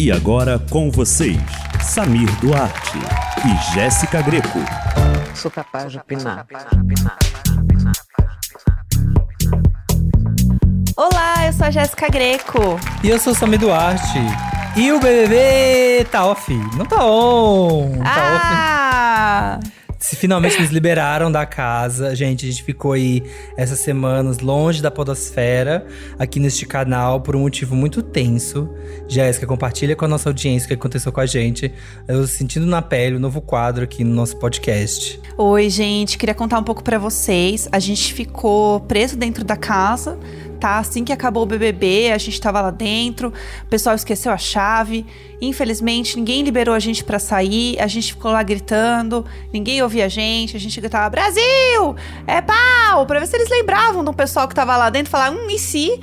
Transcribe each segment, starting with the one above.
E agora com vocês, Samir Duarte e Jéssica Greco. Sou capaz de opinar. Olá, eu sou a Jéssica Greco. E eu sou o Samir Duarte. E o BBB tá off. Não tá on. Tá ah! off. Se finalmente nos liberaram da casa, gente, a gente ficou aí essas semanas longe da podosfera, aqui neste canal, por um motivo muito tenso. Jéssica, compartilha com a nossa audiência o que aconteceu com a gente. Eu sentindo na pele o um novo quadro aqui no nosso podcast. Oi, gente, queria contar um pouco para vocês. A gente ficou preso dentro da casa tá? Assim que acabou o BBB, a gente tava lá dentro, o pessoal esqueceu a chave. Infelizmente, ninguém liberou a gente para sair, a gente ficou lá gritando, ninguém ouvia a gente, a gente gritava: Brasil! É pau! Pra ver se eles lembravam do pessoal que tava lá dentro, falar: hum, e se?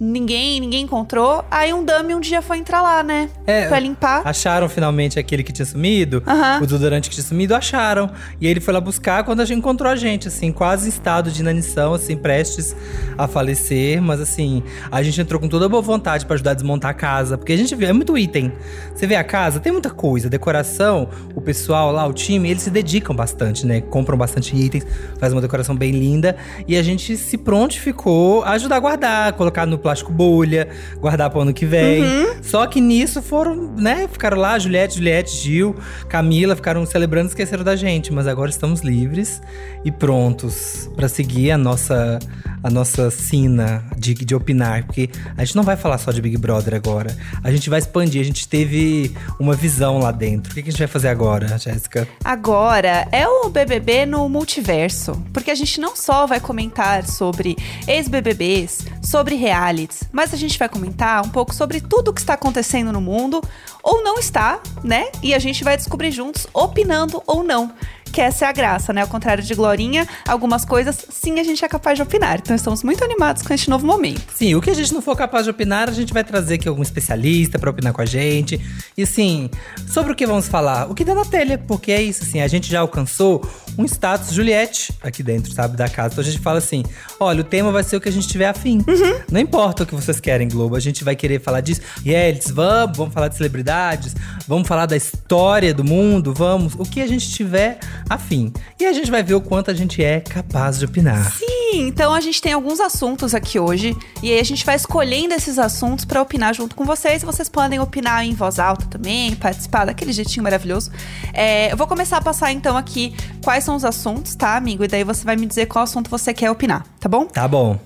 Ninguém, ninguém encontrou. Aí um dummy um dia foi entrar lá, né? É, pra limpar. Acharam finalmente aquele que tinha sumido, Aham. o desodorante que tinha sumido, acharam. E ele foi lá buscar quando a gente encontrou a gente, assim, quase em estado de inanição, assim, prestes a falecer. Mas assim, a gente entrou com toda a boa vontade pra ajudar a desmontar a casa. Porque a gente vê, é muito item. Você vê a casa, tem muita coisa. Decoração, o pessoal lá, o time, eles se dedicam bastante, né? Compram bastante itens, faz uma decoração bem linda. E a gente se prontificou a ajudar a guardar, colocar no plástico bolha, guardar pro ano que vem. Só que nisso foram, né? Ficaram lá, Juliette, Juliette, Gil, Camila, ficaram celebrando e esqueceram da gente. Mas agora estamos livres e prontos pra seguir a nossa, a nossa sina de, de opinar. Porque a gente não vai falar só de Big Brother agora. A gente vai expandir. A gente teve uma visão lá dentro. O que, a gente vai fazer agora, Jéssica? Agora é o BBB no multiverso, porque a gente não só vai comentar sobre ex-BBBs, sobre realities, mas a gente vai comentar um pouco sobre tudo o que está acontecendo no mundo ou não está, né? E a gente vai descobrir juntos, opinando ou não. Que essa é a graça, né? Ao contrário de Glorinha, algumas coisas sim a gente é capaz de opinar. Então estamos muito animados com este novo momento. Sim, o que a gente não for capaz de opinar, a gente vai trazer aqui algum especialista pra opinar com a gente. E assim, sobre o que vamos falar? O que dá na telha, porque é isso, assim, a gente já alcançou um status Juliette aqui dentro, sabe, da casa. Então a gente fala assim: olha, o tema vai ser o que a gente tiver afim. Não importa o que vocês querem, Globo, a gente vai querer falar disso. Realities, vamos, vamos falar de celebridades, vamos falar da história do mundo, vamos, o que a gente tiver afim. E a gente vai ver o quanto a gente é capaz de opinar. Sim, então a gente tem alguns assuntos aqui hoje e aí a gente vai escolhendo esses assuntos pra opinar junto com vocês. Vocês podem opinar em voz alta também, participar daquele jeitinho maravilhoso. É, eu vou começar a passar então aqui quais são os assuntos, tá, amigo? E daí você vai me dizer qual assunto você quer opinar, tá bom? Tá bom.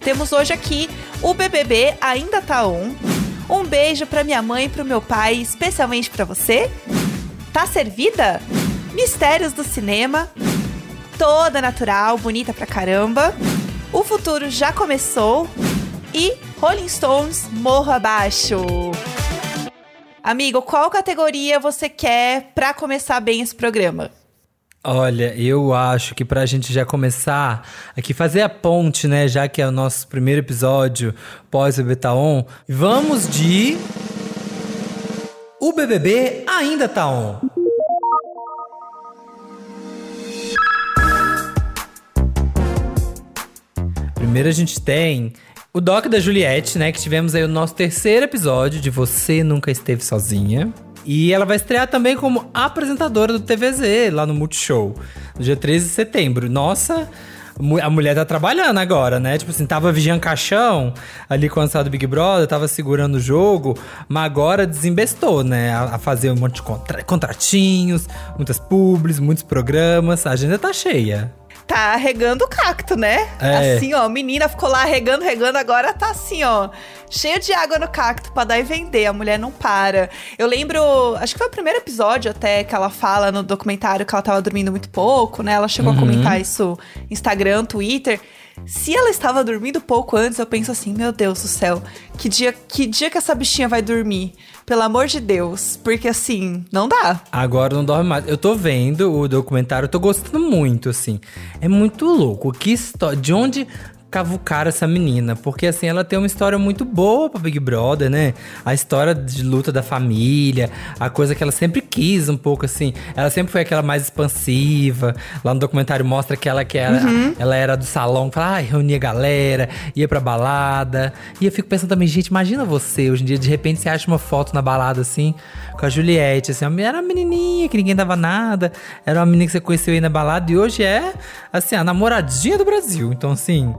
Temos hoje aqui o BBB ainda tá on. Um beijo pra minha mãe e pro meu pai, especialmente pra você. Tá servida? Mistérios do cinema. Toda natural, bonita pra caramba. O futuro já começou. E Rolling Stones Morro Abaixo. Amigo, qual categoria você quer pra começar bem esse programa? Olha, eu acho que pra gente já começar aqui, fazer a ponte, né? Já que é o nosso primeiro episódio pós o Betaon, vamos de. O BBB ainda tá on. Primeiro a gente tem o Doc da Juliette, né? Que tivemos aí o nosso terceiro episódio de Você Nunca Esteve Sozinha. E ela vai estrear também como apresentadora do TVZ lá no Multishow, no dia 13 de setembro. Nossa, a mulher tá trabalhando agora, né? Tipo assim, tava vigiando caixão ali quando saiu do Big Brother, tava segurando o jogo, mas agora desembestou, né? A, a fazer um monte de contra- contratinhos, muitas publis, muitos programas. A agenda tá cheia. Tá regando o cacto, né? É. Assim, ó, a menina ficou lá regando, regando, agora tá assim, ó, cheio de água no cacto pra dar e vender. A mulher não para. Eu lembro, acho que foi o primeiro episódio até que ela fala no documentário que ela tava dormindo muito pouco, né? Ela chegou a comentar isso no Instagram, Twitter. Se ela estava dormindo pouco antes, eu penso assim, meu Deus do céu, que dia, que dia que essa bichinha vai dormir? Pelo amor de Deus, porque assim, não dá. Agora não dorme mais. Eu tô vendo o documentário, tô gostando muito, assim. É muito louco. Que história. De onde cavucar essa menina, porque assim, ela tem uma história muito boa pra Big Brother, né? A história de luta da família, a coisa que ela sempre quis um pouco assim. Ela sempre foi aquela mais expansiva. Lá no documentário mostra que ela que era, Uhum. ela era do salão, falava, ah, reunia a galera, ia pra balada. E eu fico pensando também, gente, imagina você hoje em dia, de repente você acha uma foto na balada assim, com a Juliette, assim, era uma menininha que ninguém dava nada, era uma menina que você conheceu aí na balada e hoje é, assim, a namoradinha do Brasil. Então, assim,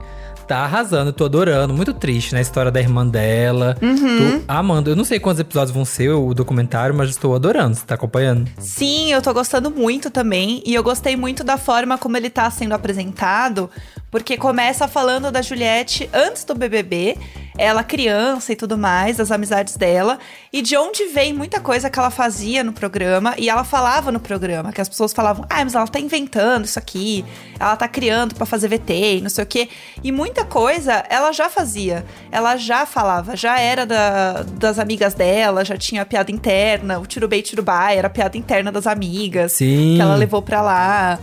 tá arrasando, tô adorando, muito triste, né? A história da irmã dela. Uhum. Tô amando. Eu não sei quantos episódios vão ser o documentário, mas estou adorando. Você tá acompanhando? Sim, eu tô gostando muito também. E eu gostei muito da forma como ele tá sendo apresentado. Porque começa falando da Juliette antes do BBB, ela criança e tudo mais, das amizades dela, e de onde vem muita coisa que ela fazia no programa, e ela falava no programa, que as pessoas falavam, ah, mas ela tá inventando isso aqui, ela tá criando pra fazer VT e não sei o quê. E muita coisa ela já fazia, ela já falava, já era da- das amigas dela, já tinha piada interna, o Tirubei Tirubai era a piada interna das amigas Sim. que ela levou pra lá.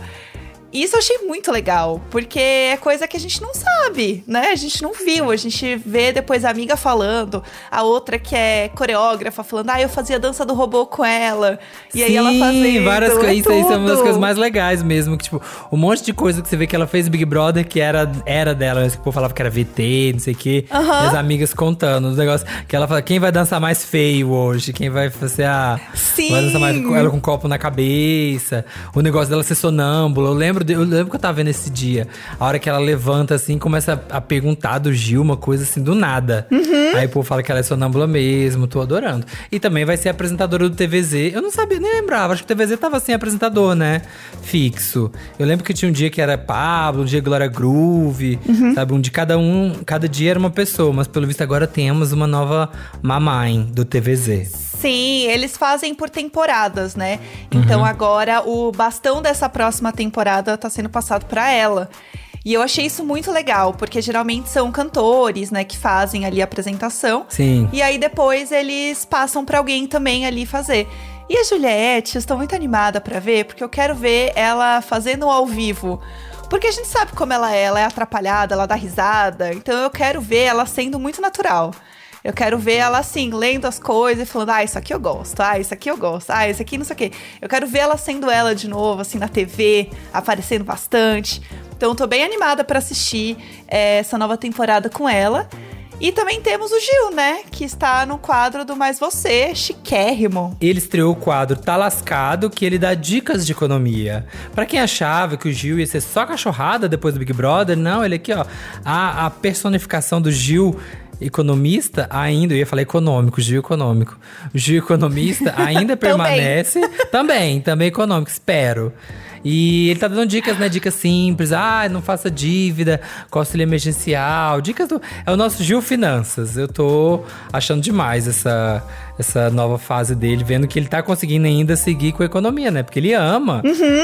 E Isso eu achei muito legal, porque é coisa que a gente não sabe, né? A gente não viu, a gente vê depois a amiga falando, a outra que é coreógrafa falando, ah, eu fazia dança do robô com ela. E aí ela Sim, fazendo. várias é coisas. Isso aí são uma das coisas mais legais mesmo. Que, tipo, um monte de coisa que você vê que ela fez Big Brother que era, era dela. né? Que o povo falava que era VT, não sei o quê. E as amigas contando os negócios. Que ela fala, quem vai dançar mais feio hoje? Quem vai fazer a. Sim. Vai dançar mais com ela com um copo na cabeça. O negócio dela ser sonâmbula. Eu lembro, de- eu lembro que eu tava vendo esse dia. A hora que ela levanta assim, começa a, a perguntar do Gil uma coisa assim do nada. Uhum. Aí o povo fala que ela é sonâmbula mesmo, tô adorando. E também vai ser apresentadora do TVZ. Eu não sabia, nem lembrava. Acho que o TVZ tava sem apresentador, né? Fixo. Eu lembro que tinha um dia que era Pablo, um dia Glória Groove, Uhum. sabe? Um de cada um, cada dia era uma pessoa. Mas pelo visto agora temos uma nova mamãe do TVZ. Sim, eles fazem por temporadas, né? Então Uhum. agora o bastão dessa próxima temporada tá sendo passado pra ela. E eu achei isso muito legal, porque geralmente são cantores, né, que fazem ali a apresentação. Sim. E aí depois eles passam pra alguém também ali fazer. E a Juliette, eu estou muito animada pra ver, porque eu quero ver ela fazendo ao vivo. Porque a gente sabe como ela é, ela é atrapalhada, ela dá risada. Então eu quero ver ela sendo muito natural. Eu quero ver ela assim, lendo as coisas e falando, ah, isso aqui eu gosto, ah, isso aqui eu gosto, ah, isso aqui não sei o quê. Eu quero ver ela sendo ela de novo, assim, na TV, aparecendo bastante. Então eu tô bem animada pra assistir eh, essa nova temporada com ela. E também temos o Gil, né? Que está no quadro do Mais Você, chiquérrimo. Ele estreou o quadro Tá Lascado, que ele dá dicas de economia. Pra quem achava que o Gil ia ser só cachorrada depois do Big Brother, não, ele aqui, ó. A, a personificação do Gil economista ainda, eu ia falar econômico, Gil econômico. Gil economista ainda permanece. também, também econômico, espero. E ele tá dando dicas, né? Dicas simples. Ah, não faça dívida, auxílio emergencial. Dicas do. É o nosso Gil Finanças. Eu tô achando demais essa, essa nova fase dele, vendo que ele tá conseguindo ainda seguir com a economia, né? Porque ele ama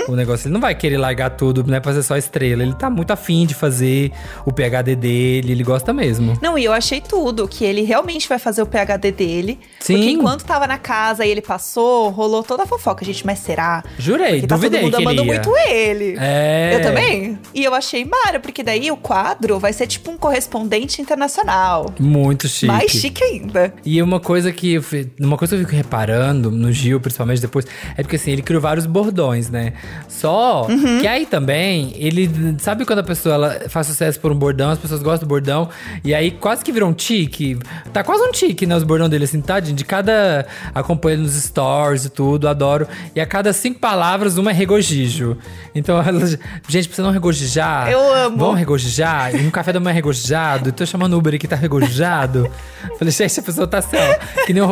o negócio. Ele não vai querer largar tudo, né? Pra ser só estrela. Ele tá muito afim de fazer o PHD dele. Ele gosta mesmo. Não, e eu achei tudo, que ele realmente vai fazer o PHD dele. Sim. Porque enquanto tava na casa e ele passou, rolou toda a fofoca. Gente, mas será? Jurei, Porque tá todo duvidei mundo que ele amando muito ele. É. Eu também. E eu achei mara, porque daí o quadro vai ser tipo um correspondente internacional. Muito chique. Mais chique ainda. E uma coisa que uma coisa que eu fico reparando no Gil, principalmente depois, é porque assim, ele criou vários bordões, né? Só Uhum. que aí também, ele sabe quando a pessoa ela faz sucesso por um bordão, as pessoas gostam do bordão, e aí quase que virou um tique. Tá quase um tique, né? Os bordões dele, assim, tá? De de cada. Acompanha nos stories e tudo, adoro. E a cada cinco palavras, uma é regozijo. Então, ela- gente, pra você não regozijar. Eu amo. Vamos regozijar? E no café da manhã regozijado. Tô chamando o Uber aqui, tá regozijado. Falei, gente, a pessoa tá assim, ó, que nem um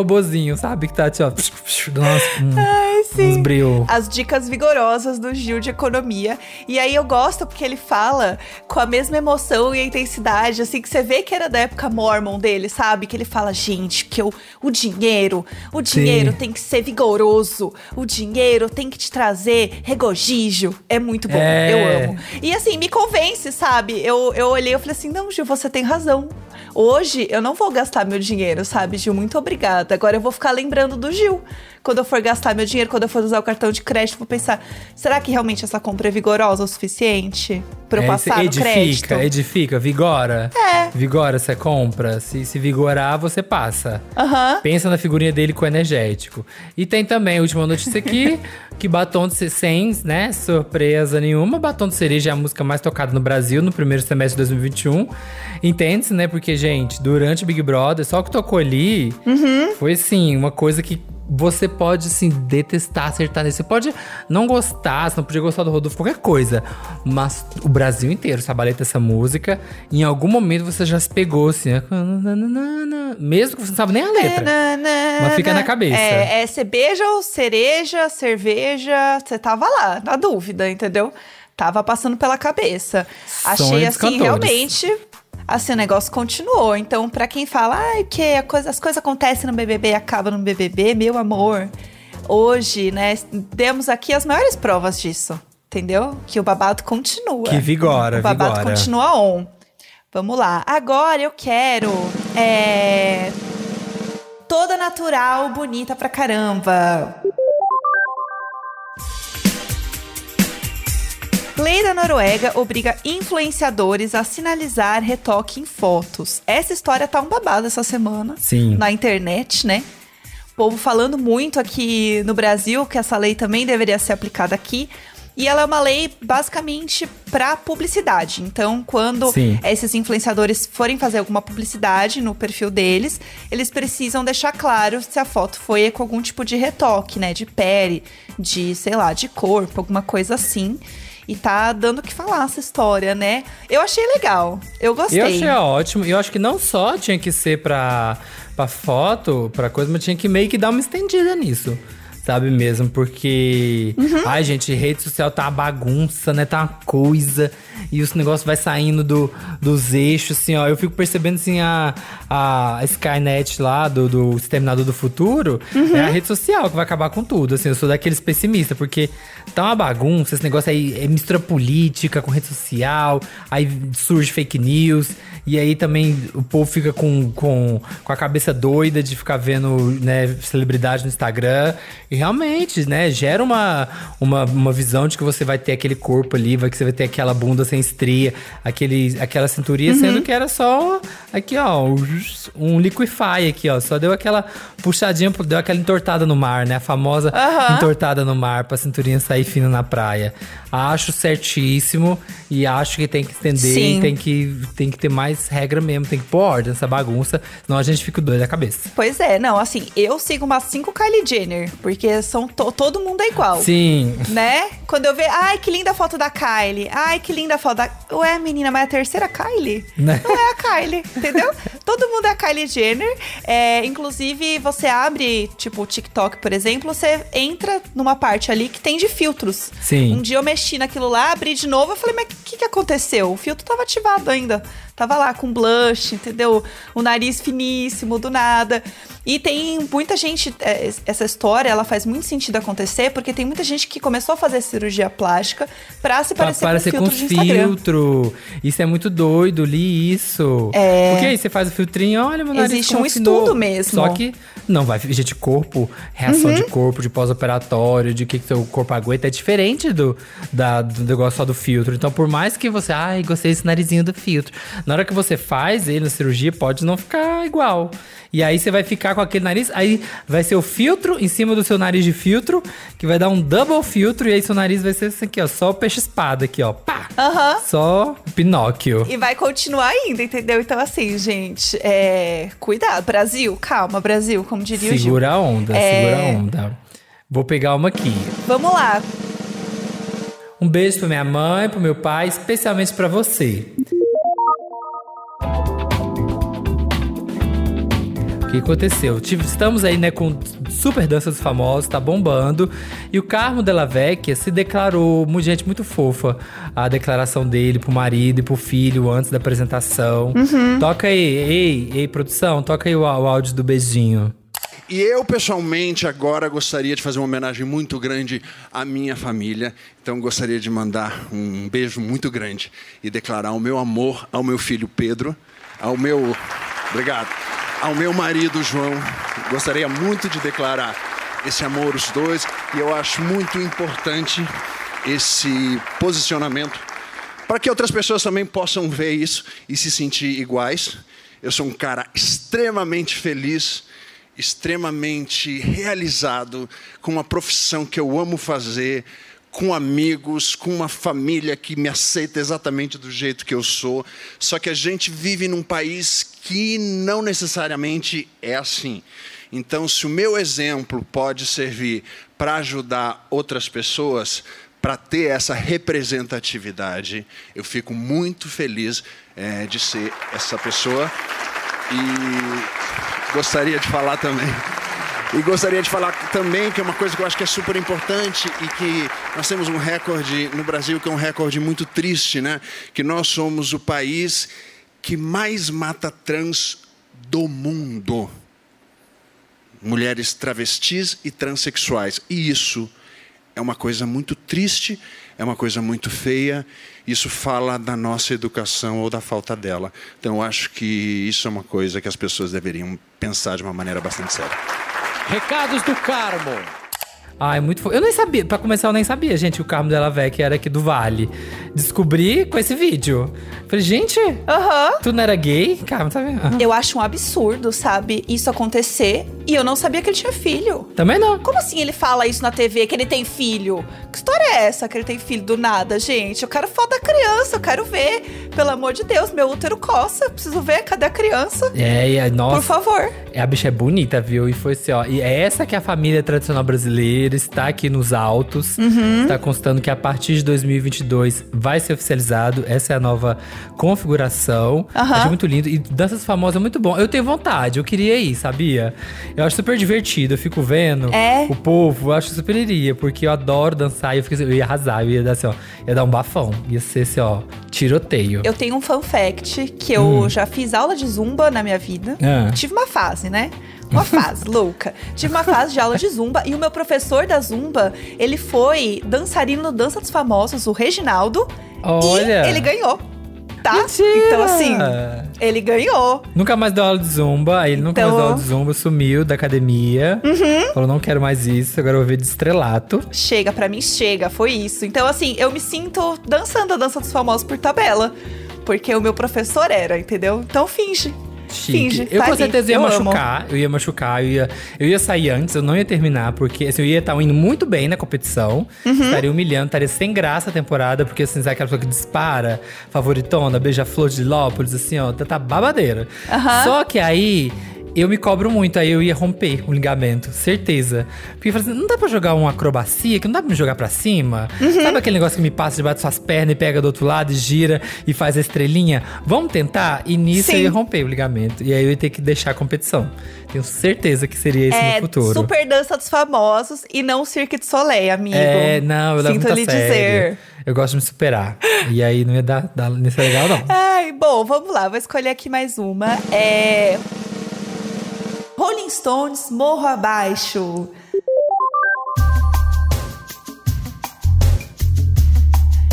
sabe? Que tá assim, ó. Nossa, hum, Ai, sim. uns. As dicas vigorosas do Gil de economia. E aí eu gosto porque ele fala com a mesma emoção e intensidade, assim, que você vê que era da época mormon dele, sabe? Que ele fala, gente, que eu, o dinheiro, o dinheiro Sim. tem que ser vigoroso, o dinheiro tem que te trazer regozijo. É muito bom, É. eu amo. E assim, me convence, sabe? Eu, eu olhei e falei assim, não, Gil, você tem razão. Hoje eu não vou gastar meu dinheiro, sabe, Gil? Muito obrigada. Agora eu vou ficar lembrando do Gil. Quando eu for gastar meu dinheiro, quando eu for usar o cartão de crédito, vou pensar: será que realmente essa compra é vigorosa o suficiente pra eu É, passar edifica, crédito? edifica, vigora. É. Vigora, você compra. Se, se vigorar, você passa. Aham. Pensa na figurinha dele com energético. E tem também, última notícia aqui, que Batom de sem, né, surpresa nenhuma, Batom de Cereja é a música mais tocada no Brasil no primeiro semestre de 2021. Entende-se, né? Porque, gente, durante o Big Brother, só o que tocou ali foi, assim, uma coisa que você pode, assim, detestar, acertar nesse. Você pode não gostar, você não podia gostar do Rodolfo, qualquer coisa. Mas o Brasil inteiro sabaleta essa música. Em algum momento você já se pegou, assim, né? mesmo que você não sabe nem a letra. Mas fica na cabeça. É, é cebeja ou cereja, cerveja. Você tava lá, na dúvida, entendeu? Tava passando pela cabeça. Achei assim, cantores. realmente. Assim, o negócio continuou. Então, pra quem fala, ai, que coisa, as coisas acontecem no BBB e acabam no BBB, meu amor. Hoje, né, demos aqui as maiores provas disso. Entendeu? Que o babado continua. Que vigora, O babado vigora. continua on. Vamos lá. Agora eu quero. É. Toda natural, bonita pra caramba. Lei da Noruega obriga influenciadores a sinalizar retoque em fotos. Essa história tá um babado essa semana Sim. na internet, né? O povo falando muito aqui no Brasil que essa lei também deveria ser aplicada aqui. E ela é uma lei basicamente para publicidade. Então, quando Sim. esses influenciadores forem fazer alguma publicidade no perfil deles, eles precisam deixar claro se a foto foi com algum tipo de retoque, né? De pele, de, sei lá, de corpo, alguma coisa assim. E tá dando o que falar essa história, né? Eu achei legal. Eu gostei. Eu achei ótimo. E eu acho que não só tinha que ser pra, pra foto, pra coisa, mas tinha que meio que dar uma estendida nisso. Sabe mesmo? Porque. Uhum. Ai, gente, rede social tá uma bagunça, né? Tá uma coisa. E os negócios vai saindo do, dos eixos, assim, ó. Eu fico percebendo, assim, a, a Skynet lá, do, do Exterminador do Futuro, Uhum. é a rede social que vai acabar com tudo. Assim, eu sou daqueles pessimistas, porque tá uma bagunça, esse negócio aí é mistura política com rede social, aí surge fake news. E aí também o povo fica com, com, com a cabeça doida de ficar vendo né, celebridade no Instagram. E realmente, né, gera uma, uma, uma visão de que você vai ter aquele corpo ali, vai que você vai ter aquela bunda sem estria, aquele, aquela cinturinha, Uhum. sendo que era só aqui, ó, um liquify aqui, ó. Só deu aquela puxadinha, deu aquela entortada no mar, né? A famosa Aham. entortada no mar pra cinturinha sair fina na praia. Acho certíssimo e acho que tem que estender, Sim. tem que, tem que ter mais regra mesmo, tem que pôr ordem nessa bagunça, senão a gente fica doido da cabeça. Pois é, não, assim, eu sigo umas cinco Kylie Jenner, porque são to- todo mundo é igual. Sim. Né? Quando eu vejo, ai, que linda foto da Kylie. Ai, que linda foto da. Ué, menina, mas é a terceira Kylie? Né? Não é a Kylie, entendeu? Todo mundo é a Kylie Jenner. É, inclusive, você abre, tipo, o TikTok, por exemplo, você entra numa parte ali que tem de filtros. Sim. Um dia eu mexi naquilo lá, abri de novo, eu falei, mas o que, que aconteceu? O filtro tava ativado ainda. Tava lá com blush, entendeu? O nariz finíssimo, do nada. E tem muita gente, é, essa história, ela faz muito sentido acontecer, porque tem muita gente que começou a fazer cirurgia plástica pra se parecer com com filtro de Instagram. Filtro. Isso é muito doido, li isso. É. Porque aí você faz o filtrinho, olha, meu nariz Existe um estudo mesmo. Só que não vai. Gente, corpo, reação Uhum. de corpo, de pós-operatório, de que, que seu corpo aguenta, é diferente do, da, do negócio só do filtro. Então, por mais que você, ai, gostei desse narizinho do filtro. Na hora que você faz ele na cirurgia, pode não ficar igual. E aí você vai ficar com aquele nariz, aí vai ser o filtro em cima do seu nariz de filtro, que vai dar um double filtro, e aí seu nariz vai ser assim aqui, ó, só o peixe-espada aqui, ó, pá! Aham. Só o Pinóquio. E vai continuar ainda, entendeu? Então, assim, gente, é... cuidado. Brasil, calma, Brasil, como diria o Gil. Segura a onda, É. segura a onda. Vou pegar uma aqui. Vamos lá. Um beijo pra minha mãe, pro meu pai, especialmente pra você. O que aconteceu? Estamos aí, né, com super dança dos famosos, tá bombando. E o Carmo Della Vecchia se declarou, gente, muito fofa. A declaração dele pro marido e pro filho antes da apresentação. Toca aí, ei, ei, produção, toca aí o, o áudio do beijinho. E eu, pessoalmente, agora gostaria de fazer uma homenagem muito grande à minha família. Então, gostaria de mandar um beijo muito grande e declarar o meu amor ao meu filho Pedro, ao meu. Obrigado. Ao meu marido, João. Gostaria muito de declarar esse amor, os dois, e eu acho muito importante esse posicionamento para que outras pessoas também possam ver isso e se sentir iguais. Eu sou um cara extremamente feliz, extremamente realizado, com uma profissão que eu amo fazer, com amigos, com uma família que me aceita exatamente do jeito que eu sou. Só que a gente vive num país que não necessariamente é assim. Então, se o meu exemplo pode servir para ajudar outras pessoas, para ter essa representatividade, eu fico muito feliz é, de ser essa pessoa. E gostaria de falar também. E gostaria de falar também que é uma coisa que eu acho que é super importante e que nós temos um recorde no Brasil que é um recorde muito triste, né? Que nós somos o país que mais mata trans do mundo. Mulheres travestis e transexuais. E isso é uma coisa muito triste, é uma coisa muito feia. Isso fala da nossa educação ou da falta dela. Então, eu acho que isso é uma coisa que as pessoas deveriam pensar de uma maneira bastante séria. Recados do Carmo. Ah, é muito fofo. Eu nem sabia, pra começar, eu nem sabia, gente, que o Carmo dela Vec era aqui do Vale. Descobri com esse vídeo. Falei, gente, tu não era gay? Carmo, tá vendo? Eu acho um absurdo, sabe, isso acontecer. E eu não sabia que ele tinha filho. Também não. Como assim ele fala isso na TV, que ele tem filho? Que história é essa que ele tem filho do nada, gente? Eu quero foto da criança, eu quero ver. Pelo amor de Deus, meu útero coça. Preciso ver, cadê a criança? É, e a- Por nossa, favor. é, a bicha é bonita, viu? E foi assim, ó. E é essa que é a família tradicional brasileira, está aqui nos autos. Uhum. Está constando que a partir de 2022 vai ser oficializado. Essa é a nova configuração. Achei muito lindo. E danças famosas é muito bom. Eu tenho vontade, eu queria ir, sabia? Eu acho super divertido. Eu fico vendo É. o povo, eu acho super iria, porque eu adoro dançar. E eu, fico assim, eu ia arrasar, eu ia dar assim, ó. Ia dar um bafão. Ia ser assim, ó, tiroteio. Eu tenho um fun fact que eu já fiz aula de zumba na minha vida. Ah. Tive uma fase, né? Uma fase louca. Tive uma fase de aula de zumba e o meu professor da zumba, ele foi dançarino no Dança dos Famosos, o Reginaldo. Olha. E ele ganhou. Tá? Mentira! Então, assim, ele ganhou. Nunca mais deu aula de zumba, aí ele nunca Então- mais deu aula de zumba, sumiu da academia. Uhum. Falou, não quero mais isso, agora eu vou ver de estrelato. Chega, pra mim chega, foi isso. Então, assim, eu me sinto dançando a dança dos famosos por tabela. Porque o meu professor era, entendeu? Então finge. Chique. Finge. eu tá com certeza ia Eu amo. machucar, eu ia machucar, eu ia, eu ia sair antes, eu não ia terminar, porque assim, eu ia estar indo muito bem na competição, Uhum. estaria humilhando, estaria sem graça a temporada, porque assim, sabe aquela pessoa que dispara, favoritona, beija-flor de Lópolis, assim, ó, tá, tá babadeira. Aham. Só que aí. Eu me cobro muito, aí eu ia romper o ligamento, certeza. Porque eu falei assim, não dá pra jogar uma acrobacia, que não dá pra me jogar pra cima? Uhum. Sabe aquele negócio que me passa debaixo das suas pernas e pega do outro lado e gira e faz a estrelinha? Vamos tentar? E nisso eu Sim. ia romper o ligamento. E aí eu ia ter que deixar a competição. Tenho certeza que seria esse É no futuro. super dança dos famosos e não Cirque du Soleil, amigo. É, não, eu levo Sinto lhe sério. dizer. Eu gosto de me superar. e aí não ia dar, dar ser legal, não. Ai, bom, vamos lá, vou escolher aqui mais uma. É. Rolling Stones, Morro Abaixo.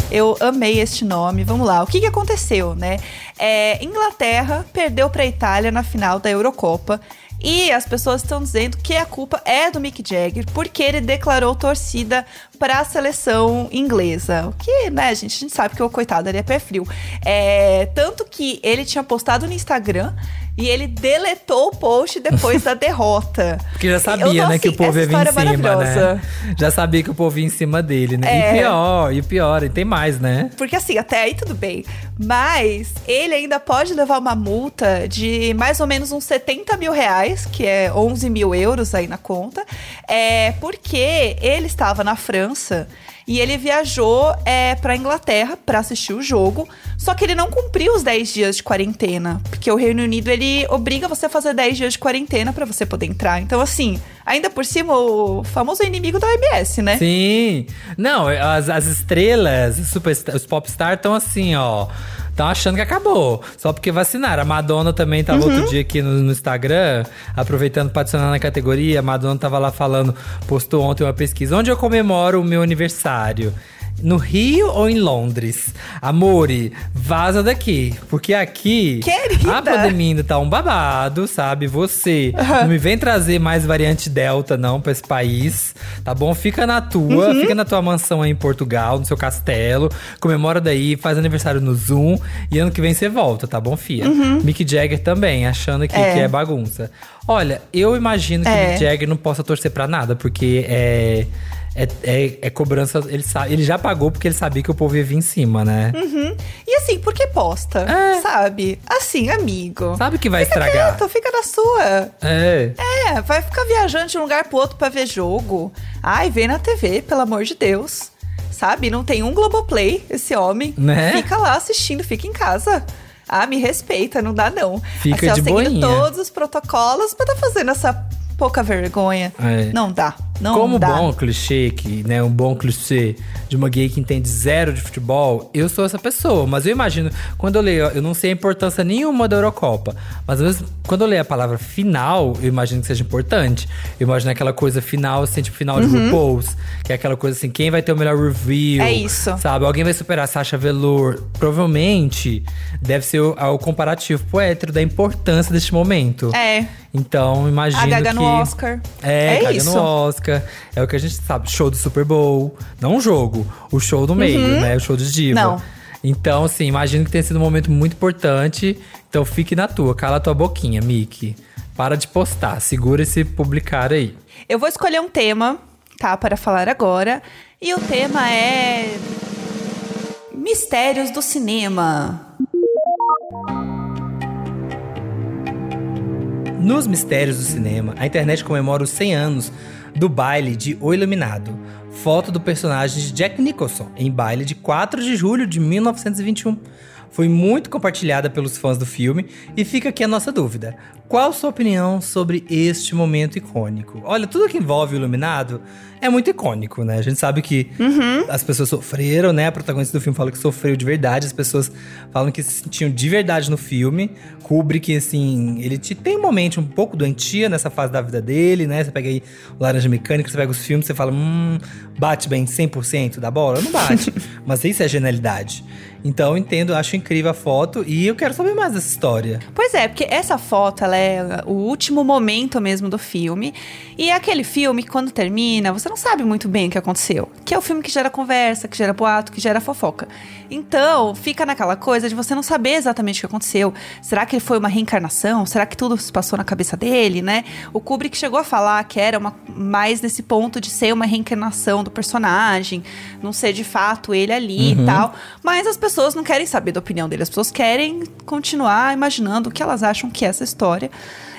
Eu amei este nome. Vamos lá. O que, que aconteceu, né? É, Inglaterra perdeu para a Itália na final da Eurocopa. E as pessoas estão dizendo que a culpa é do Mick Jagger, porque ele declarou torcida para a seleção inglesa. O que, né, gente? A gente sabe que o coitado ele é pé frio. É, tanto que ele tinha postado no Instagram e ele deletou o post depois da derrota. Porque já sabia, tô né, que o povo ia vir em é cima, né? Já sabia que o povo ia em cima dele, né? É. E pior, e pior, e tem mais, né? Porque assim, até aí tudo bem. Mas ele ainda pode levar uma multa de mais ou menos uns 70 mil reais, que é 11 mil euros aí na conta. É porque ele estava na França e ele viajou é, para Inglaterra para assistir o jogo. Só que ele não cumpriu os 10 dias de quarentena. Porque o Reino Unido ele obriga você a fazer 10 dias de quarentena para você poder entrar. Então, assim, ainda por cima, o famoso inimigo da OMS, né? Sim. Não, as, as estrelas, os, os popstars estão assim, ó. Estão achando que acabou. Só porque vacinaram. A Madonna também tava Uhum. outro dia aqui no, no Instagram, aproveitando para adicionar na categoria. A Madonna tava lá falando, postou ontem uma pesquisa. Onde eu comemoro o meu aniversário? No Rio ou em Londres? Amore, vaza daqui. Porque aqui Querida! a pandemia ainda tá um babado, sabe? Você não me vem trazer mais variante Delta, não, pra esse país. Tá bom? Fica na tua, Uhum. fica na tua mansão aí em Portugal, no seu castelo. Comemora daí, faz aniversário no Zoom. E ano que vem você volta, tá bom, Fia? Mick Jagger também, achando que Uhum. É. que é bagunça. Olha, eu imagino que É. o Mick Jagger não possa torcer pra nada, porque é. É, é, é cobrança, ele, sabe, ele já pagou porque ele sabia que o povo ia vir em cima, né? E assim, por que posta? É. Sabe? Assim, amigo. Sabe que vai Fica estragar. quieto, fica na sua. É. É, vai ficar viajando de um lugar pro outro pra ver jogo. Ai, vem na TV, pelo amor de Deus. Sabe? Não tem um Globoplay, esse homem. Né? Fica lá assistindo, fica em casa. Ah, me respeita, não dá não. Fica assim, de seguindo boinha. todos os protocolos pra tá fazendo essa pouca vergonha. É. Não dá, não Como dá. bom clichê, que, né, um bom clichê de uma gay que entende zero de futebol, eu sou essa pessoa. Mas eu imagino, quando eu leio, eu não sei a importância nenhuma da Eurocopa, mas às vezes, quando eu leio a palavra final, eu imagino que seja importante. Eu imagino aquela coisa final, assim, tipo final de RuPaul's, que é aquela coisa assim, quem vai ter o melhor review? É isso. Sabe? Alguém vai superar a Sasha Velour. Provavelmente deve ser o, o comparativo pro hétero da importância deste momento. É. Então, imagino A Gaga que... no Oscar. É, É Gaga isso. no Oscar. É o que a gente sabe. Show do Super Bowl. Não um jogo. O show do meio, né? O show de diva. Uhum. Não. Então, assim, imagino que tenha sido um momento muito importante. Então, fique na tua. Cala a tua boquinha, Mickey. Para de postar. Segura esse publicar aí. Eu vou escolher um tema, tá, para falar agora. E o tema é. Mistérios do cinema. Nos mistérios do cinema, a internet comemora os 100 anos do baile de O Iluminado. Foto do personagem de Jack Nicholson em baile de 4 de julho de 1921. Foi muito compartilhada pelos fãs do filme e fica aqui a nossa dúvida. Qual sua opinião sobre este momento icônico? Olha, tudo que envolve o Iluminado é muito icônico, né? A gente sabe que as pessoas sofreram, né? A protagonista do filme fala que sofreu de verdade, as pessoas falam que se sentiam de verdade no filme. Kubrick, assim, ele te tem um momento um pouco doentia nessa fase da vida dele, né? Você pega aí o Laranja Mecânica, você pega os filmes, você fala, hum, bate bem 100% da bola? Não bate. Mas isso é genialidade. Então, eu entendo, acho incrível a foto e eu quero saber mais dessa história. Pois é, porque essa foto, ela é o último momento mesmo do filme. E é aquele filme que quando termina, você não sabe muito bem o que aconteceu. Que é o filme que gera conversa, que gera boato, que gera fofoca. Então, fica naquela coisa de você não saber exatamente o que aconteceu. Será que ele foi uma reencarnação? Será que tudo se passou na cabeça dele, né? O Kubrick chegou a falar que era uma, mais nesse ponto de ser uma reencarnação do personagem, não ser de fato ele ali e tal. Mas as pessoas não querem saber da opinião dele, as pessoas querem continuar imaginando o que elas acham que é essa história.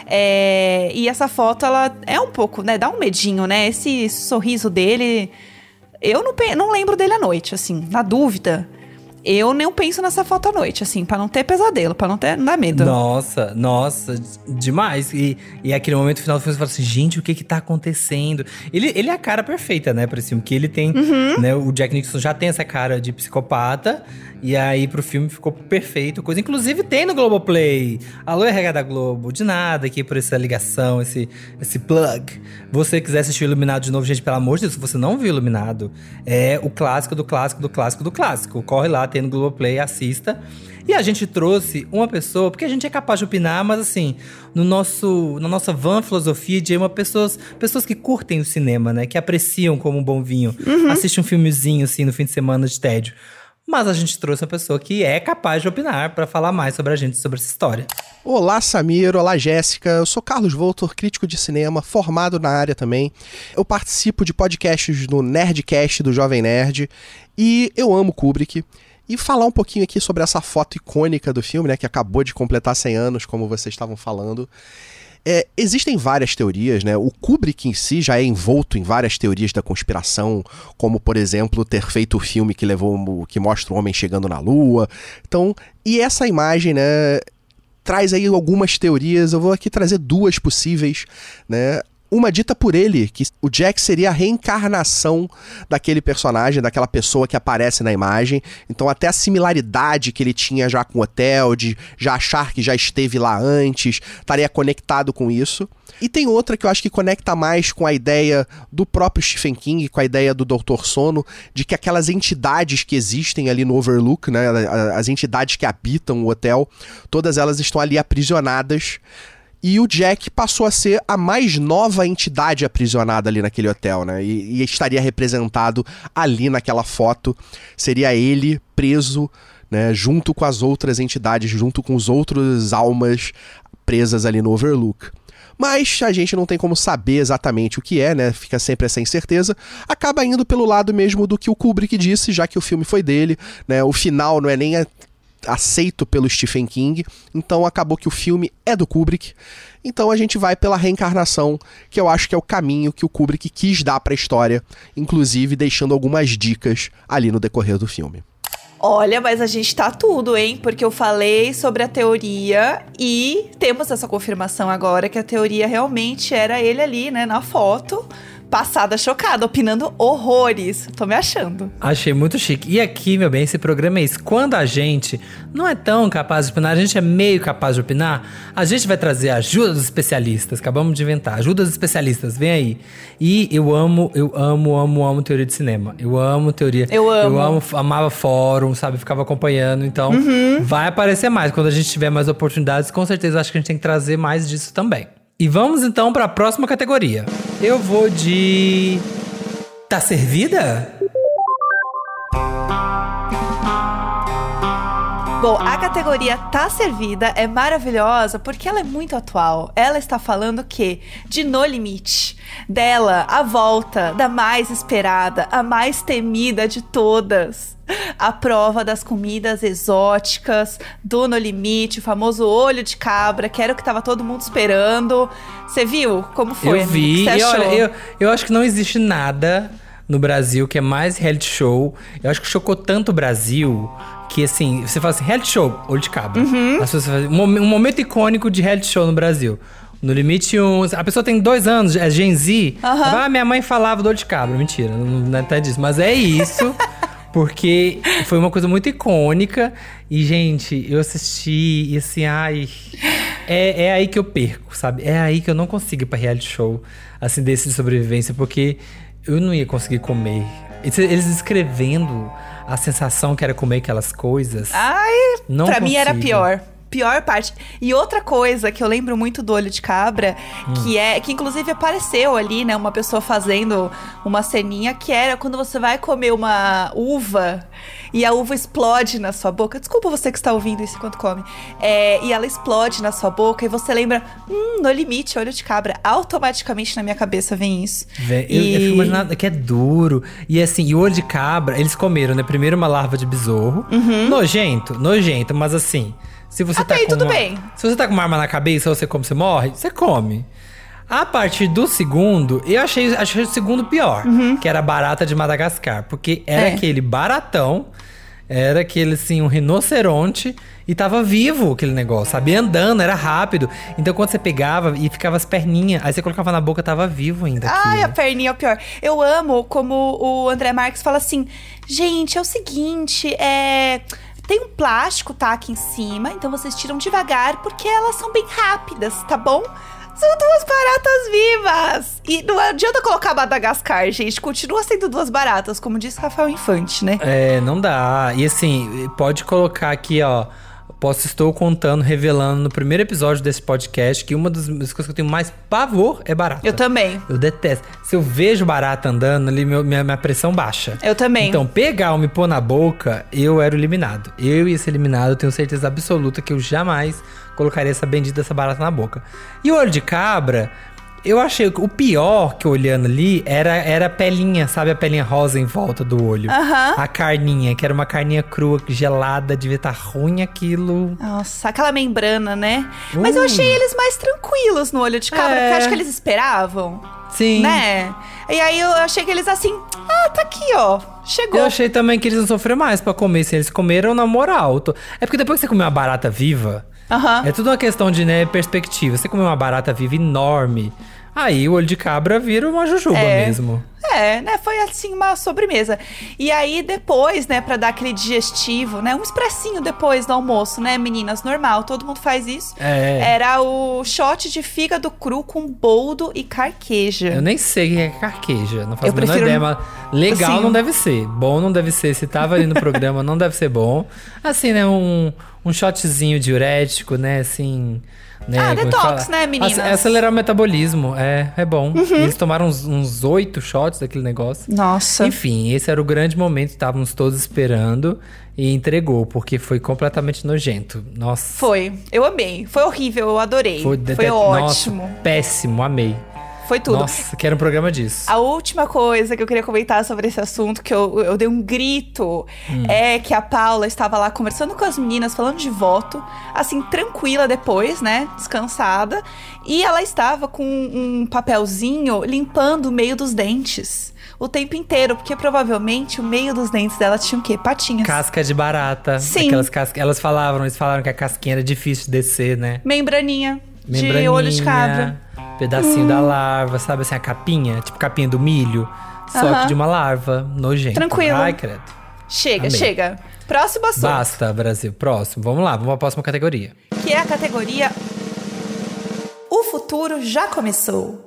É, e essa foto, ela é um pouco, né? Dá um medinho, né? Esse sorriso dele. Eu não, não lembro dele à noite, assim, na dúvida. Eu não penso nessa foto à noite, assim, pra não ter pesadelo, pra não ter. Não dar medo. Nossa, nossa, demais. E, e aquele momento final do filme, você fala assim, gente, o que que tá acontecendo? Ele, ele é a cara perfeita, né, pra esse filme. Que ele tem, né, o Jack Nicholson já tem essa cara de psicopata. E aí, pro filme, ficou perfeito. Coisa, inclusive, tem no Globoplay. Alô, RH da Globo. De nada aqui por essa ligação, esse, esse plug. Você quiser assistir o Iluminado de novo, gente, pelo amor de Deus, se você não viu Iluminado, é o clássico do clássico do clássico do clássico. Corre lá, tem no Globoplay, assista. E a gente trouxe uma pessoa, porque a gente é capaz de opinar, mas assim, no nosso, na nossa van filosofia de uma pessoas, pessoas que curtem o cinema, né? Que apreciam como um bom vinho. Assiste um filmezinho, assim, no fim de semana de tédio. Mas a gente trouxe uma pessoa que é capaz de opinar pra falar mais sobre a gente, sobre essa história. Olá, Samir. Olá, Jéssica. Eu sou Carlos Voltor, crítico de cinema, formado na área também. Eu participo de podcasts no Nerdcast do Jovem Nerd e eu amo Kubrick. E falar um pouquinho aqui sobre essa foto icônica do filme, né, que acabou de completar 100 anos, como vocês estavam falando. É, existem várias teorias, né? O Kubrick em si já é envolto em várias teorias da conspiração, como por exemplo ter feito o filme que levou que mostra o homem chegando na Lua. Então, e essa imagem, né, traz aí algumas teorias. Eu vou aqui trazer duas possíveis, né? Uma dita por ele que o Jack seria a reencarnação daquele personagem, daquela pessoa que aparece na imagem. Então, até a similaridade que ele tinha já com o hotel, de já achar que já esteve lá antes, estaria conectado com isso. E tem outra que eu acho que conecta mais com a ideia do próprio Stephen King, com a ideia do Doutor Sono, de que aquelas entidades que existem ali no Overlook, né, as entidades que habitam o hotel, todas elas estão ali aprisionadas. E o Jack passou a ser a mais nova entidade aprisionada ali naquele hotel, né? E, e estaria representado ali naquela foto. Seria ele preso, né? Junto com as outras entidades, junto com os outros almas presas ali no Overlook mas a gente não tem como saber exatamente o que é, né? Fica sempre essa incerteza. Acaba indo pelo lado mesmo do que o Kubrick disse, já que o filme foi dele, né? O final não é nem aceito pelo Stephen King, então acabou que o filme é do Kubrick. Então a gente vai pela reencarnação, que eu acho que é o caminho que o Kubrick quis dar para a história, inclusive deixando algumas dicas ali no decorrer do filme. Olha, mas a gente tá tudo, hein? Porque eu falei sobre a teoria e temos essa confirmação agora que a teoria realmente era ele ali, né, na foto passada chocada, opinando horrores. Tô me achando. Achei muito chique. E aqui, meu bem, esse programa é isso. Quando a gente não é tão capaz de opinar, a gente é meio capaz de opinar, a gente vai trazer a ajuda dos especialistas. Acabamos de inventar. Ajuda dos especialistas, vem aí. E eu amo, eu amo, amo, amo teoria de cinema. Eu amo teoria. Eu amo. Eu amo, amava fórum, sabe? Ficava acompanhando. Então, uhum. vai aparecer mais. Quando a gente tiver mais oportunidades, com certeza acho que a gente tem que trazer mais disso também. E vamos então para a próxima categoria. Eu vou de. Tá servida? Bom, a categoria Tá Servida é maravilhosa porque ela é muito atual. Ela está falando o quê? De No Limite. Dela, a volta da mais esperada, a mais temida de todas a prova das comidas exóticas, do No Limite, o famoso olho de cabra, que era o que tava todo mundo esperando. Você viu como foi? Eu vi. E olha, eu, eu acho que não existe nada no Brasil que é mais reality show. Eu acho que chocou tanto o Brasil que, assim, você fala assim, reality show, olho de cabra. Uhum. As pessoas um, um momento icônico de reality show no Brasil. No limite, um, a pessoa tem dois anos, é Gen Z. Uhum. Ah, minha mãe falava do olho de cabra. Mentira, não, não é disso. Mas é isso. Porque foi uma coisa muito icônica. E, gente, eu assisti e assim, ai. É, é aí que eu perco, sabe? É aí que eu não consigo ir pra reality show, assim, desse de sobrevivência, porque eu não ia conseguir comer. Eles escrevendo a sensação que era comer aquelas coisas. Ai, não pra consigo. mim era pior pior parte. E outra coisa que eu lembro muito do olho de cabra, hum. que é que inclusive apareceu ali, né, uma pessoa fazendo uma ceninha que era quando você vai comer uma uva e a uva explode na sua boca. Desculpa você que está ouvindo isso enquanto come. É, e ela explode na sua boca e você lembra, hum, no limite, olho de cabra. Automaticamente na minha cabeça vem isso. Vé, e... eu, eu fico imaginando que é duro. E assim, e o olho de cabra, eles comeram, né? Primeiro uma larva de besouro. Uhum. Nojento, nojento, mas assim. Se você Até tá aí, com tudo uma, bem. Se você tá com uma arma na cabeça, você come, você morre, você come. A partir do segundo, eu achei, achei o segundo pior, uhum. que era a barata de Madagascar. Porque era É. aquele baratão, era aquele assim, um rinoceronte, e tava vivo aquele negócio, sabe? Andando, era rápido. Então quando você pegava e ficava as perninhas, aí você colocava na boca, tava vivo ainda. Ai, a perninha é o pior. Eu amo como o André Marques fala assim: gente, é o seguinte, é. Tem um plástico, tá, aqui em cima, então vocês tiram devagar, porque elas são bem rápidas, tá bom? São duas baratas vivas! E não adianta colocar Madagascar, gente. Continua sendo duas baratas, como disse Rafael Infante, né? É, não dá. E assim, pode colocar aqui, ó. Posso, estou contando, revelando no primeiro episódio desse podcast que uma das coisas que eu tenho mais pavor é barata. Eu também. Eu detesto. Se eu vejo barata andando ali, meu- minha, minha pressão baixa. Eu também. Então, pegar ou me pôr na boca, eu era eliminado. Eu ia ser eliminado, eu tenho certeza absoluta que eu jamais colocaria essa bendita dessa barata na boca. E o olho de cabra, eu achei o pior que olhando ali era, era a pelinha, sabe? A pelinha rosa em volta do olho. Aham. A carninha, que era uma carninha crua, gelada, devia estar ruim aquilo. Nossa, aquela membrana, né? Mas eu achei eles mais tranquilos no olho de cabra, É. porque eu acho que eles esperavam, Sim. né? E aí eu achei que eles assim, ah, tá aqui, ó. Chegou. Eu achei também que eles não sofreram mais pra comer, assim, eles comeram na moral. É porque depois que você comer uma barata viva, Aham. é tudo uma questão de né, perspectiva. Você comer uma barata viva enorme, Aí o olho de cabra vira uma jujuba É. mesmo. É, né? Foi assim uma sobremesa. E aí depois, né, pra dar aquele digestivo, né? Um expressinho depois do almoço, né, meninas? Normal, todo mundo faz isso. É. Era o shot de fígado cru com boldo e carqueja. Eu nem sei o que é carqueja, não faço Eu a menor ideia, mas legal assim, não deve ser. Bom não deve ser. Se tava ali no programa, não deve ser bom. Assim, né? Um, um shotzinho diurético, né? Assim. Né, Ah, é que detox, né, meninas? Ac- Acelerar o metabolismo, é, é bom. Uhum. Eles tomaram uns- oito shots daquele negócio. Nossa. Enfim, esse era o grande momento, estávamos todos esperando e entregou, porque foi completamente nojento. Nossa. Foi. Eu amei. Foi horrível, eu adorei. Foi, dete- ótimo. Nossa, péssimo, amei. Foi tudo. Nossa, quero um programa disso. A última coisa que eu queria comentar sobre esse assunto, que eu, eu dei um grito, Hum. é que a Paula estava lá conversando com as meninas, falando de voto, assim, tranquila depois, né? Descansada. E ela estava com um papelzinho limpando o meio dos dentes. O tempo inteiro, porque provavelmente o meio dos dentes dela tinha o quê? Patinhas. Casca de barata. Sim. Aquelas cascas. Elas falavam, eles falaram que a casquinha era difícil de descer, né? Membraninha, Membraninha, de olho de cabra. Pedacinho da larva, sabe assim, a capinha? Tipo capinha do milho. Só Aham. que de uma larva nojenta. Tranquilo. Ai, credo. Chega, Amei. chega. Próximo assunto. Basta, Brasil. Próximo. Vamos lá, vamos pra próxima categoria. que é a categoria O Futuro Já Começou.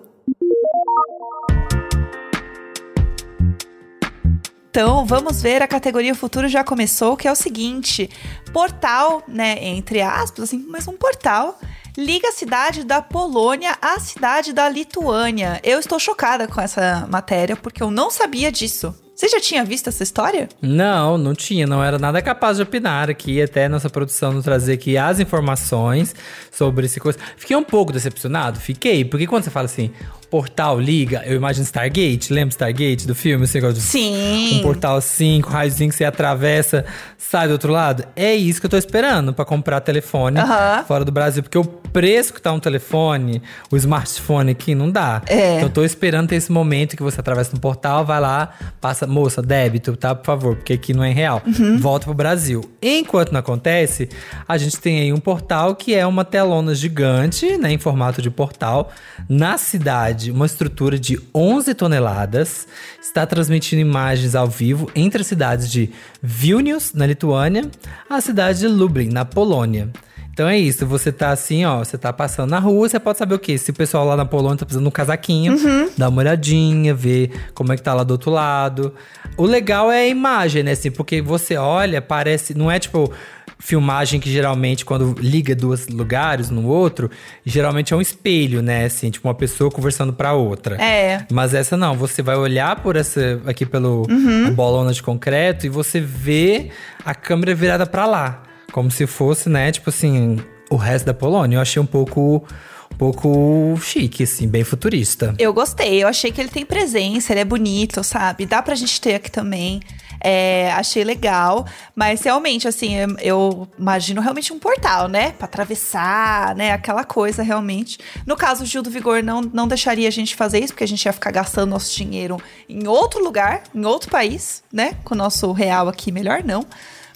Então, vamos ver a categoria O Futuro Já Começou, que é o seguinte: portal, né, entre aspas, assim, mas um portal liga a cidade da Polônia à cidade da Lituânia. Eu estou chocada com essa matéria porque eu não sabia disso. Você já tinha visto essa história? Não, não tinha, não era nada capaz de opinar aqui, até nossa produção nos trazer aqui as informações sobre esse coisa. Fiquei um pouco decepcionado, fiquei, porque quando você fala assim, portal liga, eu imagino Stargate, lembra Stargate do filme? Esse negócio de Sim. um portal assim, com raiozinho que você atravessa, sai do outro lado. É isso que eu tô esperando pra comprar telefone fora do Brasil, porque o preço que tá um telefone, o smartphone aqui, não dá. É. Então eu tô esperando ter esse momento que você atravessa no portal, vai lá, passa, moça, débito, tá? Por favor, porque aqui não é real. Uhum. Volta pro Brasil. Enquanto não acontece, a gente tem aí um portal que é uma telona gigante, né, em formato de portal, na cidade, uma estrutura de 11 toneladas, está transmitindo imagens ao vivo entre as cidades de Vilnius, na Lituânia, a cidade de Lublin, na Polônia. Então é isso, você tá assim, ó, você tá passando na rua, você pode saber o quê? Se o pessoal lá na Polônia tá precisando de um casaquinho, dá uma olhadinha, ver como é que tá lá do outro lado. O legal é a imagem, né, assim, porque você olha, parece, não é tipo filmagem que geralmente quando liga dois lugares no outro, geralmente é um espelho, né, assim, tipo uma pessoa conversando pra outra. É. Mas essa não, você vai olhar por essa aqui pelo Uhum. bolona de concreto e você vê a câmera virada pra lá, como se fosse, né, tipo assim, o resto da Polônia. Eu achei um pouco um pouco chique assim, bem futurista. Eu gostei, eu achei que ele tem presença, ele é bonito, sabe? Dá pra gente ter aqui também. É, achei legal, mas realmente, assim, eu, imagino realmente um portal, né? Pra atravessar, né? Aquela coisa realmente. No caso, o Gil do Vigor não, não deixaria a gente fazer isso, porque a gente ia ficar gastando nosso dinheiro em outro lugar, em outro país, né? Com o nosso real aqui, melhor não.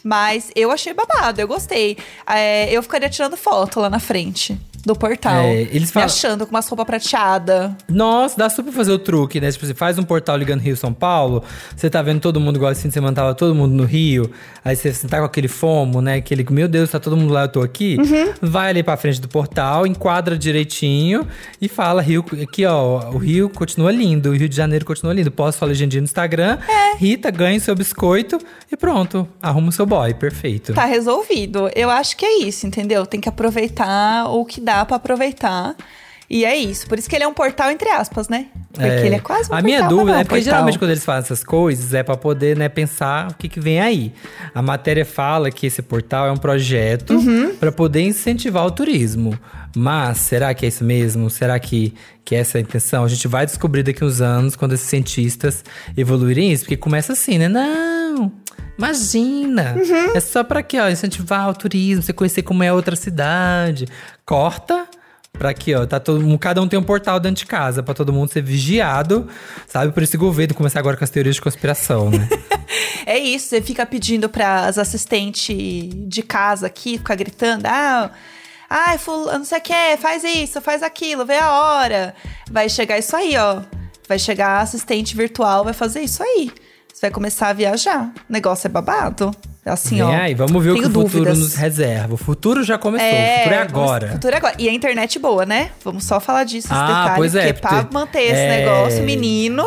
Mas eu achei babado, eu gostei. É, eu ficaria tirando foto lá na frente do portal. É, eles me falam- achando com umas roupas prateadas. Nossa, dá super fazer o truque, né? Tipo, você faz um portal ligando Rio São Paulo, você tá vendo todo mundo igual assim, você mandava todo mundo no Rio, aí você, você tá com aquele fomo, né? Aquele, meu Deus, tá todo mundo lá, eu tô aqui. Vai ali pra frente do portal, enquadra direitinho e fala, Rio, aqui ó, o Rio continua lindo, o Rio de Janeiro continua lindo. Posto sua legendinha no Instagram, Rita, ganhe seu biscoito e pronto, arruma o seu boy, perfeito. Tá resolvido. Eu acho que é isso, entendeu? Tem que aproveitar o que dá pra aproveitar. E é isso. Por isso que ele é um portal entre aspas, né? Porque ele é quase um A portal. minha dúvida é um porque portal. geralmente quando eles fazem essas coisas é pra poder, né, pensar o que, que vem aí. A matéria fala que esse portal é um projeto Uhum. pra poder incentivar o turismo. Mas será que é isso mesmo? Será que, que essa é a intenção? A gente vai descobrir daqui uns anos quando esses cientistas evoluírem isso, porque começa assim, né? Não. Imagina! Uhum. É só pra quê, ó, incentivar o turismo, você conhecer como é outra cidade. Corta Pra aqui, ó, tá todo cada um tem um portal dentro de casa, pra todo mundo ser vigiado, sabe? Por esse governo começar agora com as teorias de conspiração, né? É isso, você fica pedindo para as assistentes de casa aqui, ficar gritando, ah, Ai, fulano, não sei o que, faz isso, faz aquilo, vê a hora. Vai chegar isso aí, ó. Vai chegar assistente virtual, vai fazer isso aí. Você vai começar a viajar. O negócio é babado. Assim, Vem ó. aí, vamos ver o que o futuro nos reserva. O futuro já começou, o futuro é agora. O futuro é agora. E a internet boa, né? Vamos só falar disso, Ah, pois é, porque pra porque- manter esse é- negócio, menino.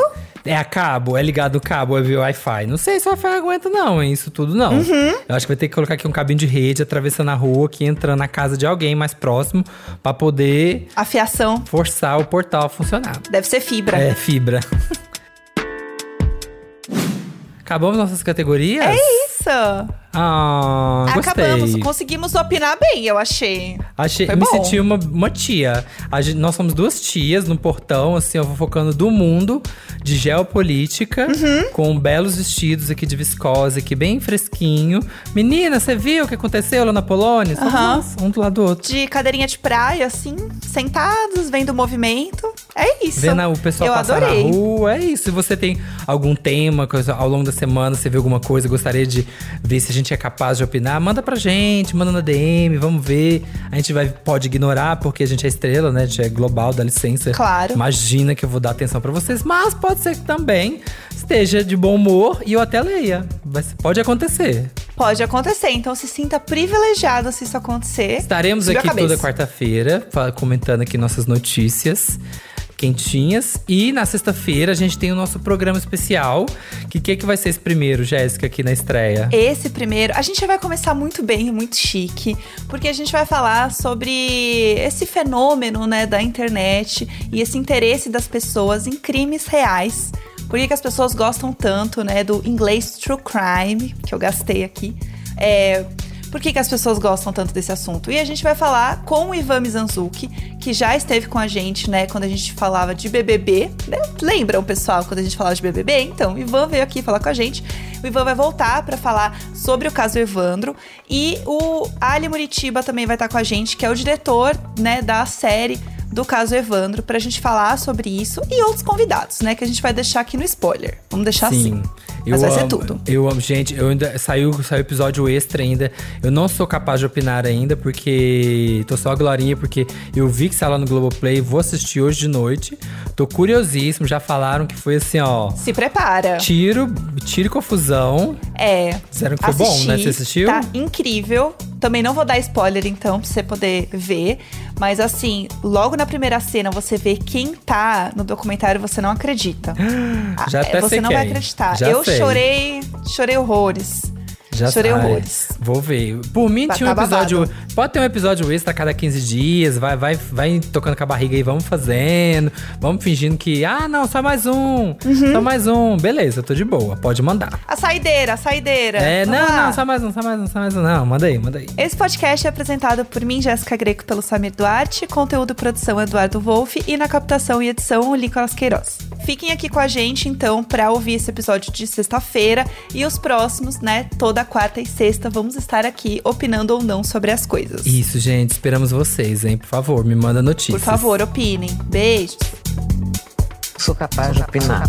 É a cabo, é ligado o cabo, é via Wi-Fi. Não sei se o Wi-Fi aguenta, não, hein? Isso tudo não. Uhum. Eu acho que vai ter que colocar aqui um cabinho de rede, atravessando a rua, aqui entrando na casa de alguém mais próximo, pra poder A fiação forçar o portal a funcionar. deve ser fibra. É, fibra. Acabamos nossas categorias? É isso. Ah, gostei. Acabamos. Conseguimos opinar bem, eu achei. Achei, Foi me bom. senti uma, uma tia. Gente- nós somos duas tias no portão, assim, ó, fofocando do mundo de geopolítica, Uhum. com belos vestidos aqui de viscose, aqui bem fresquinho. Menina, você viu o que aconteceu lá na Polônia? Nós, um do lado do outro. De cadeirinha de praia, assim, sentados, vendo o movimento. É isso. Vendo o pessoal eu passar adorei. na rua, é isso. Se você tem algum tema coisa, ao longo da semana, você vê alguma coisa, gostaria de ver se a gente é capaz de opinar, manda pra gente, manda na DM, vamos ver. A gente vai, pode ignorar, porque a gente é estrela, né? A gente é global, dá licença. Claro. Imagina que eu vou dar atenção pra vocês, mas pode ser que também esteja de bom humor e eu até leia. Ser- pode acontecer. Pode acontecer, então se sinta privilegiado se isso acontecer. Estaremos Subiu aqui toda quarta-feira, comentando aqui nossas notícias quentinhas. E na sexta-feira a gente tem o nosso programa especial. Que que, que vai ser esse primeiro, Jéssica, aqui na estreia? Esse primeiro, a gente vai começar muito bem, muito chique, porque a gente vai falar sobre esse fenômeno, né, da internet e esse interesse das pessoas em crimes reais. Por que, que as pessoas gostam tanto, né, do inglês true crime, que eu gastei aqui. É, por que, que as pessoas gostam tanto desse assunto? E a gente vai falar com o Ivan Mizanzuki, que já esteve com a gente, né, quando a gente falava de BBB. Né? Lembram, pessoal, quando a gente falava de BBB? Então, o Ivan veio aqui falar com a gente. O Ivan vai voltar para falar sobre o caso Evandro. E o Ali Muritiba também vai estar com a gente, que é o diretor, né, da série do caso Evandro, pra gente falar sobre isso e outros convidados, né, que a gente vai deixar aqui no spoiler. Vamos deixar assim. Mas vai ser amo, tudo. Eu amo, gente, eu ainda saiu, saiu episódio extra ainda. Eu não sou capaz de opinar ainda, porque tô só a Glorinha, porque eu vi que saiu lá no Globoplay, vou assistir hoje de noite. Tô curiosíssimo, já falaram que foi assim, ó. Se prepara. Tiro, tiro e confusão. É. Disseram que foi bom, né? Você assistiu? Tá incrível. Também não vou dar spoiler, então, pra você poder ver. Mas assim, logo na primeira cena, você vê quem tá no documentário, você não acredita. Já Ah, até Você não vai quem. acreditar. Já eu sei. chorei, chorei horrores. Já Chorei sai. horrores. Vou ver. Por mim, Tá- tinha um tá episódio. babado. Pode ter um episódio extra a cada 15 dias. Vai, vai, vai tocando com a barriga aí, vamos fazendo. Vamos fingindo que. Ah, não, só mais um. Uhum. Só mais um. Beleza, tô de boa. Pode mandar. A saideira, a saideira. É, Vamos não, lá. não, só mais um, só mais um, só mais um. Não, manda aí, manda aí. Esse podcast é apresentado por mim, Jéssica Greco, pelo Samir Duarte, conteúdo e produção Eduardo Wolff e na captação e edição o Nicolas Queiroz. Fiquem aqui com a gente, então, pra ouvir esse episódio de sexta-feira e os próximos, né? Toda quarta e sexta vamos estar aqui opinando ou não sobre as coisas. Isso, gente. Esperamos vocês, hein? Por favor, me manda notícias. Por favor, opinem. Beijos. Sou capaz de opinar.